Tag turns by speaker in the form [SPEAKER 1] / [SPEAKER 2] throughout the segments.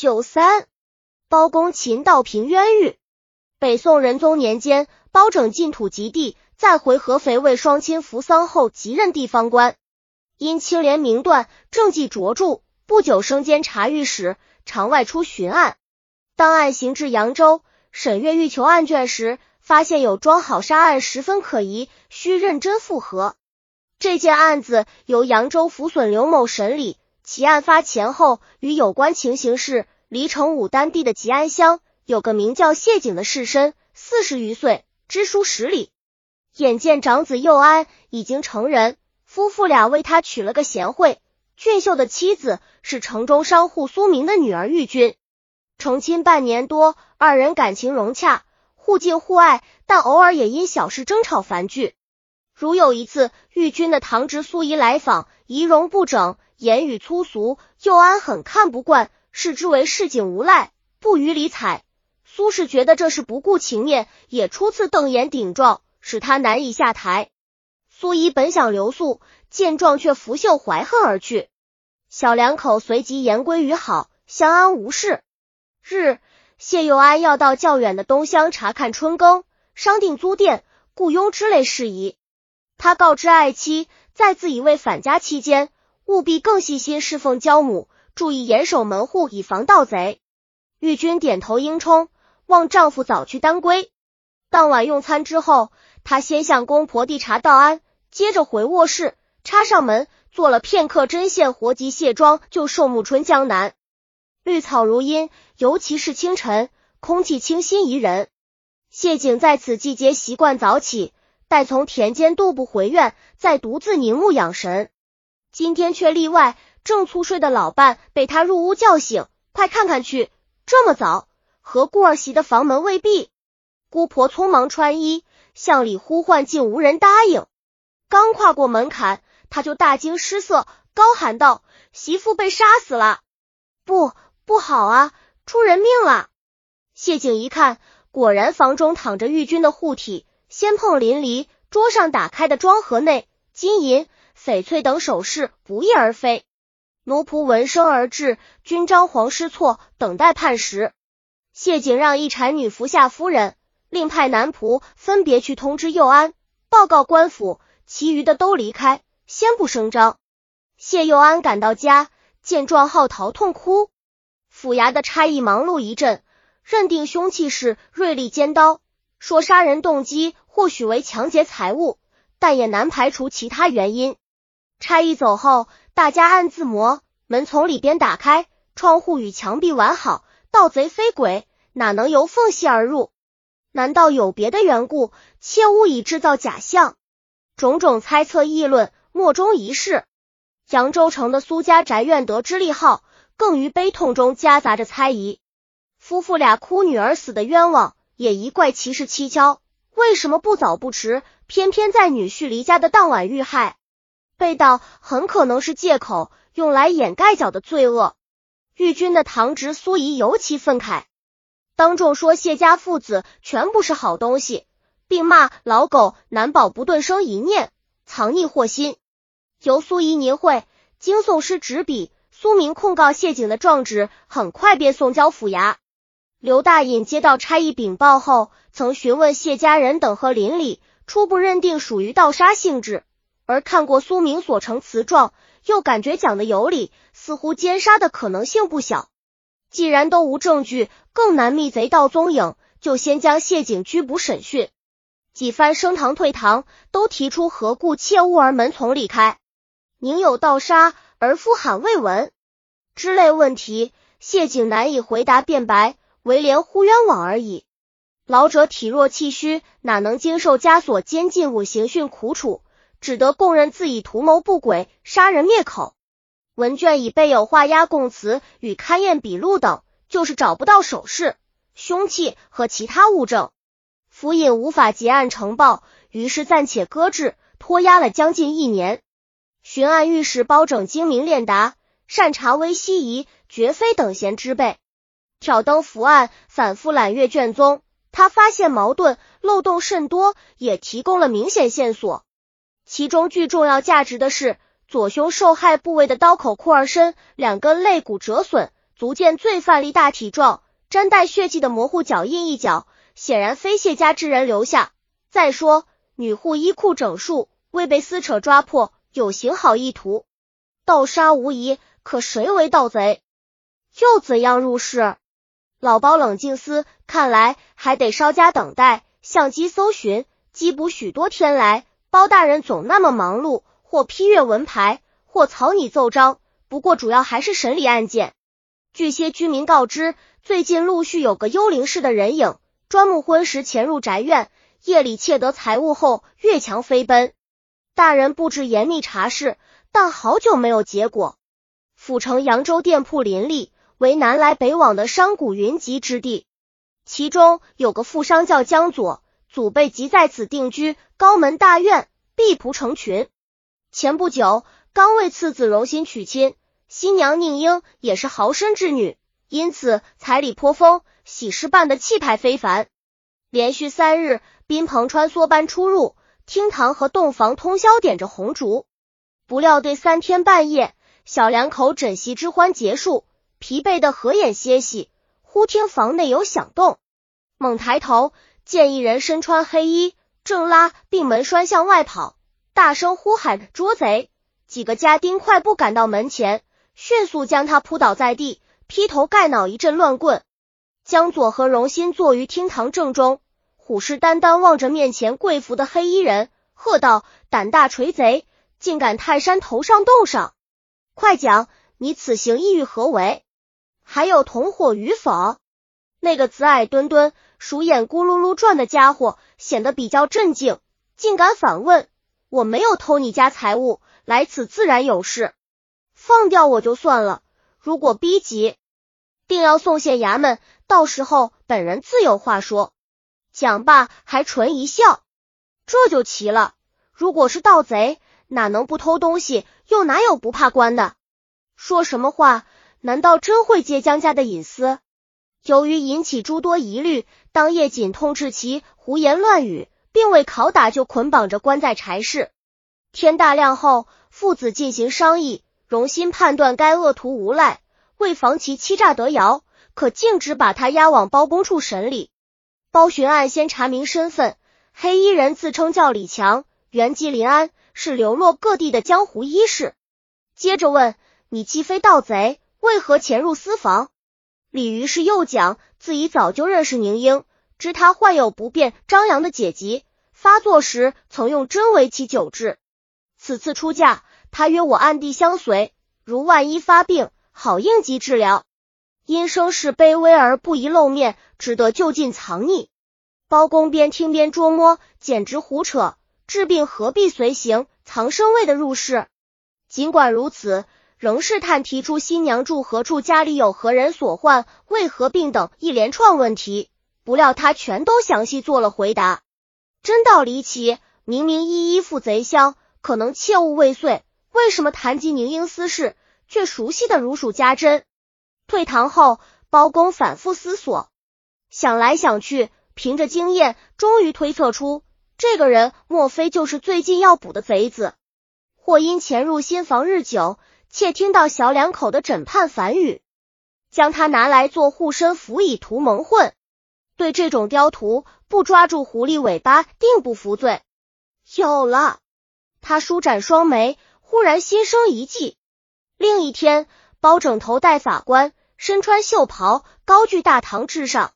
[SPEAKER 1] 九三，包公秦道平冤狱。北宋仁宗年间，包拯进土及地，再回合肥为双亲扶丧后，即任地方官。因清廉明断，政绩卓著，不久升监察御史，常外出巡案。当案行至扬州，审阅欲求案卷时，发现有桩好杀案，十分可疑，需认真复核。这件案子由扬州抚损刘某审理。其案发前后与有关情形是：离城武丹地的吉安乡有个名叫谢景的士绅，四十余岁，知书识礼。眼见长子佑安已经成人，夫妇俩为他娶了个贤惠俊秀的妻子，是城中商户苏明的女儿玉君。成亲半年多，二人感情融洽，互敬互爱，但偶尔也因小事争吵烦聚。如有一次，玉君的堂侄苏怡来访，仪容不整。言语粗俗，佑安很看不惯，视之为市井无赖，不予理睬。苏轼觉得这是不顾情面，也初次瞪眼顶撞，使他难以下台。苏怡本想留宿，见状却拂袖怀恨而去。小两口随即言归于好，相安无事。日，谢佑安要到较远的东乡查看春耕，商定租店、雇佣之类事宜。他告知爱妻，在自己未返家期间。务必更细心侍奉焦母，注意严守门户，以防盗贼。玉君点头应冲，望丈夫早去当归。当晚用餐之后，她先向公婆递茶道安，接着回卧室，插上门，做了片刻针线活，及卸妆，就寿暮春江南。绿草如茵，尤其是清晨，空气清新宜人。谢景在此季节习惯早起，待从田间踱步回院，再独自凝目养神。今天却例外，正粗睡的老伴被他入屋叫醒，快看看去，这么早，何故儿媳的房门未闭？姑婆匆忙穿衣向里呼唤，竟无人答应。刚跨过门槛，他就大惊失色，高喊道：“媳妇被杀死了！不，不好啊，出人命了！”谢景一看，果然房中躺着玉君的护体，仙碰淋漓，桌上打开的装盒内金银。翡翠等首饰不翼而飞，奴仆闻声而至，均张皇失措，等待判时。谢景让一产女服下夫人，另派男仆分别去通知佑安，报告官府，其余的都离开，先不声张。谢佑安赶到家，见状号啕痛哭。府衙的差役忙碌一阵，认定凶器是锐利尖刀，说杀人动机或许为抢劫财物，但也难排除其他原因。差役走后，大家暗自磨门，从里边打开，窗户与墙壁完好，盗贼非鬼，哪能由缝隙而入？难道有别的缘故？切勿以制造假象。种种猜测议论，莫衷一是。扬州城的苏家宅院得知利号，更于悲痛中夹杂着猜疑。夫妇俩哭女儿死的冤枉，也疑怪其事蹊跷。为什么不早不迟，偏偏在女婿离家的当晚遇害？被盗很可能是借口，用来掩盖脚的罪恶。玉君的堂侄苏怡尤其愤慨，当众说谢家父子全不是好东西，并骂老狗难保不顿生一念，藏匿祸心。由苏怡拟会，经送师执笔，苏明控告谢景的状纸很快便送交府衙。刘大隐接到差役禀报后，曾询问谢家人等和邻里，初步认定属于盗杀性质。而看过苏明所呈词状，又感觉讲的有理，似乎奸杀的可能性不小。既然都无证据，更难觅贼盗踪影，就先将谢景拘捕审讯。几番升堂退堂，都提出何故切勿而门从里开，宁有盗杀而夫喊未闻之类问题，谢景难以回答辩白，唯连呼冤枉而已。老者体弱气虚，哪能经受枷锁监禁五刑讯苦楚？只得供认自己图谋不轨，杀人灭口。文卷已备有画押供词与勘验笔录等，就是找不到首饰、凶器和其他物证，府尹无法结案呈报，于是暂且搁置，拖押了将近一年。巡案御史包拯精明练达，善查微西夷、绝非等闲之辈，挑灯伏案，反复揽阅卷宗。他发现矛盾漏洞甚多，也提供了明显线索。其中具重要价值的是，左胸受害部位的刀口阔而深，两根肋骨折损，足见罪犯力大体壮，沾带血迹的模糊脚印一角，显然非谢家之人留下。再说，女户衣裤整束，未被撕扯抓破，有行好意图，盗杀无疑。可谁为盗贼？又怎样入室？老包冷静思，看来还得稍加等待。相机搜寻，缉捕许多天来，包大人总那么忙碌，或批阅文牌，或草拟奏章。不过主要还是审理案件。据些居民告知，最近陆续有个幽灵式的人影，专木昏时潜入宅院，夜里窃得财物后越墙飞奔。大人布置严密查事，但好久没有结果。府城扬州店铺林立。为南来北往的商贾云集之地，其中有个富商叫江左，祖辈即在此定居，高门大院，婢仆成群。前不久刚为次子荣新娶亲，新娘宁英也是豪绅之女，因此彩礼颇丰，喜事办的气派非凡。连续三日，宾朋穿梭般出入，厅堂和洞房通宵点着红烛。不料对三天半夜，小两口枕席之欢结束。疲惫的合眼歇息，忽听房内有响动，猛抬头见一人身穿黑衣，正拉并门栓向外跑，大声呼喊着捉贼。几个家丁快步赶到门前，迅速将他扑倒在地，劈头盖脑一阵乱棍。江左和荣心坐于厅堂正中，虎视眈眈望着面前跪伏的黑衣人，喝道：“胆大锤贼，竟敢泰山头上斗上！快讲，你此行意欲何为？”还有同伙与否？那个紫矮墩墩、鼠眼咕噜噜转的家伙显得比较镇静，竟敢反问：“我没有偷你家财物，来此自然有事，放掉我就算了。如果逼急，定要送县衙门，到时候本人自有话说。”讲罢还唇一笑，这就奇了。如果是盗贼，哪能不偷东西？又哪有不怕官的？说什么话？难道真会揭江家的隐私？由于引起诸多疑虑，当夜仅痛斥其胡言乱语，并未拷打，就捆绑着关在柴室。天大亮后，父子进行商议，荣心判断该恶徒无赖，为防其欺诈得谣，可径直把他押往包公处审理。包巡案先查明身份，黑衣人自称叫李强，原籍临安，是流落各地的江湖医士。接着问：“你既非盗贼？”为何潜入私房？李于是又讲，自己早就认识宁英，知她患有不便张扬的解疾，发作时曾用针为其救治。此次出嫁，他约我暗地相随，如万一发病，好应急治疗。因生事卑微而不宜露面，只得就近藏匿。包公边听边捉摸，简直胡扯。治病何必随行，藏身为的入室？尽管如此。仍试探提出新娘住何处，家里有何人所患，为何病等一连串问题，不料他全都详细做了回答。真道离奇，明明一一赴贼乡，可能切勿未遂，为什么谈及宁英私事，却熟悉的如数家珍？退堂后，包公反复思索，想来想去，凭着经验，终于推测出这个人莫非就是最近要捕的贼子，或因潜入新房日久。窃听到小两口的枕畔反语，将他拿来做护身符以图蒙混。对这种刁徒，不抓住狐狸尾巴，定不服罪。有了，他舒展双眉，忽然心生一计。另一天，包拯头戴法冠，身穿袖袍，高踞大堂之上，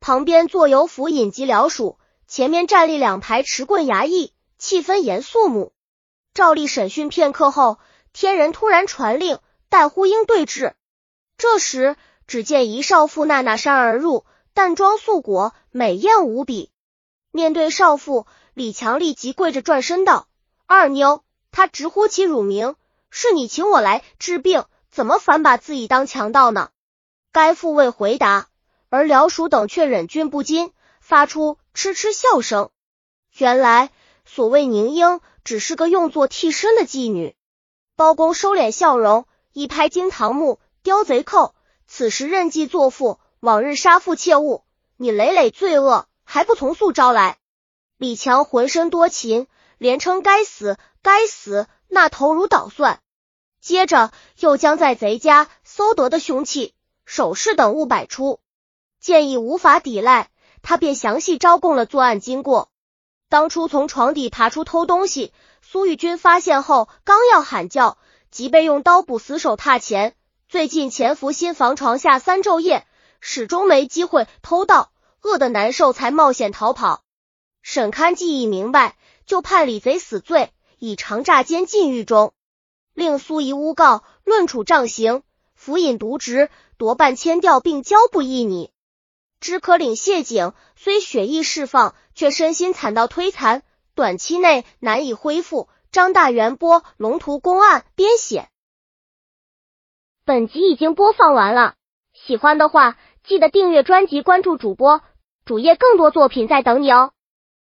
[SPEAKER 1] 旁边坐有府尹及僚属，前面站立两排持棍衙役，气氛严肃穆。照例审讯片刻后。天人突然传令，待呼应对峙。这时，只见一少妇娜娜衫而入，淡妆素裹，美艳无比。面对少妇，李强立即跪着转身道：“二妞，他直呼其乳名，是你请我来治病，怎么反把自己当强盗呢？”该妇未回答，而僚属等却忍俊不禁，发出嗤嗤笑声。原来，所谓宁英，只是个用作替身的妓女。包公收敛笑容，一拍惊堂木，刁贼寇，此时任计作父，往日杀父切勿，你累累罪恶，还不从速招来？李强浑身多情，连称该死，该死，那头如捣蒜。接着又将在贼家搜得的凶器首饰等物摆出。见已无法抵赖，他便详细招供了作案经过。当初从床底爬出偷东西，苏玉军发现后，刚要喊叫，即被用刀补死手踏前。最近潜伏新房床下三昼夜，始终没机会偷盗，饿得难受才冒险逃跑。沈堪记忆明白，就判李贼死罪，以长诈监禁狱中，令苏怡诬告，论处杖刑，服饮渎职，夺半迁调，并交部役拟。知可领谢景，虽血意释放，却身心惨到摧残，短期内难以恢复。张大元播《龙图公案》编写。本集已经播放完了，喜欢的话记得订阅专辑，关注主播，主页更多作品在等你哦。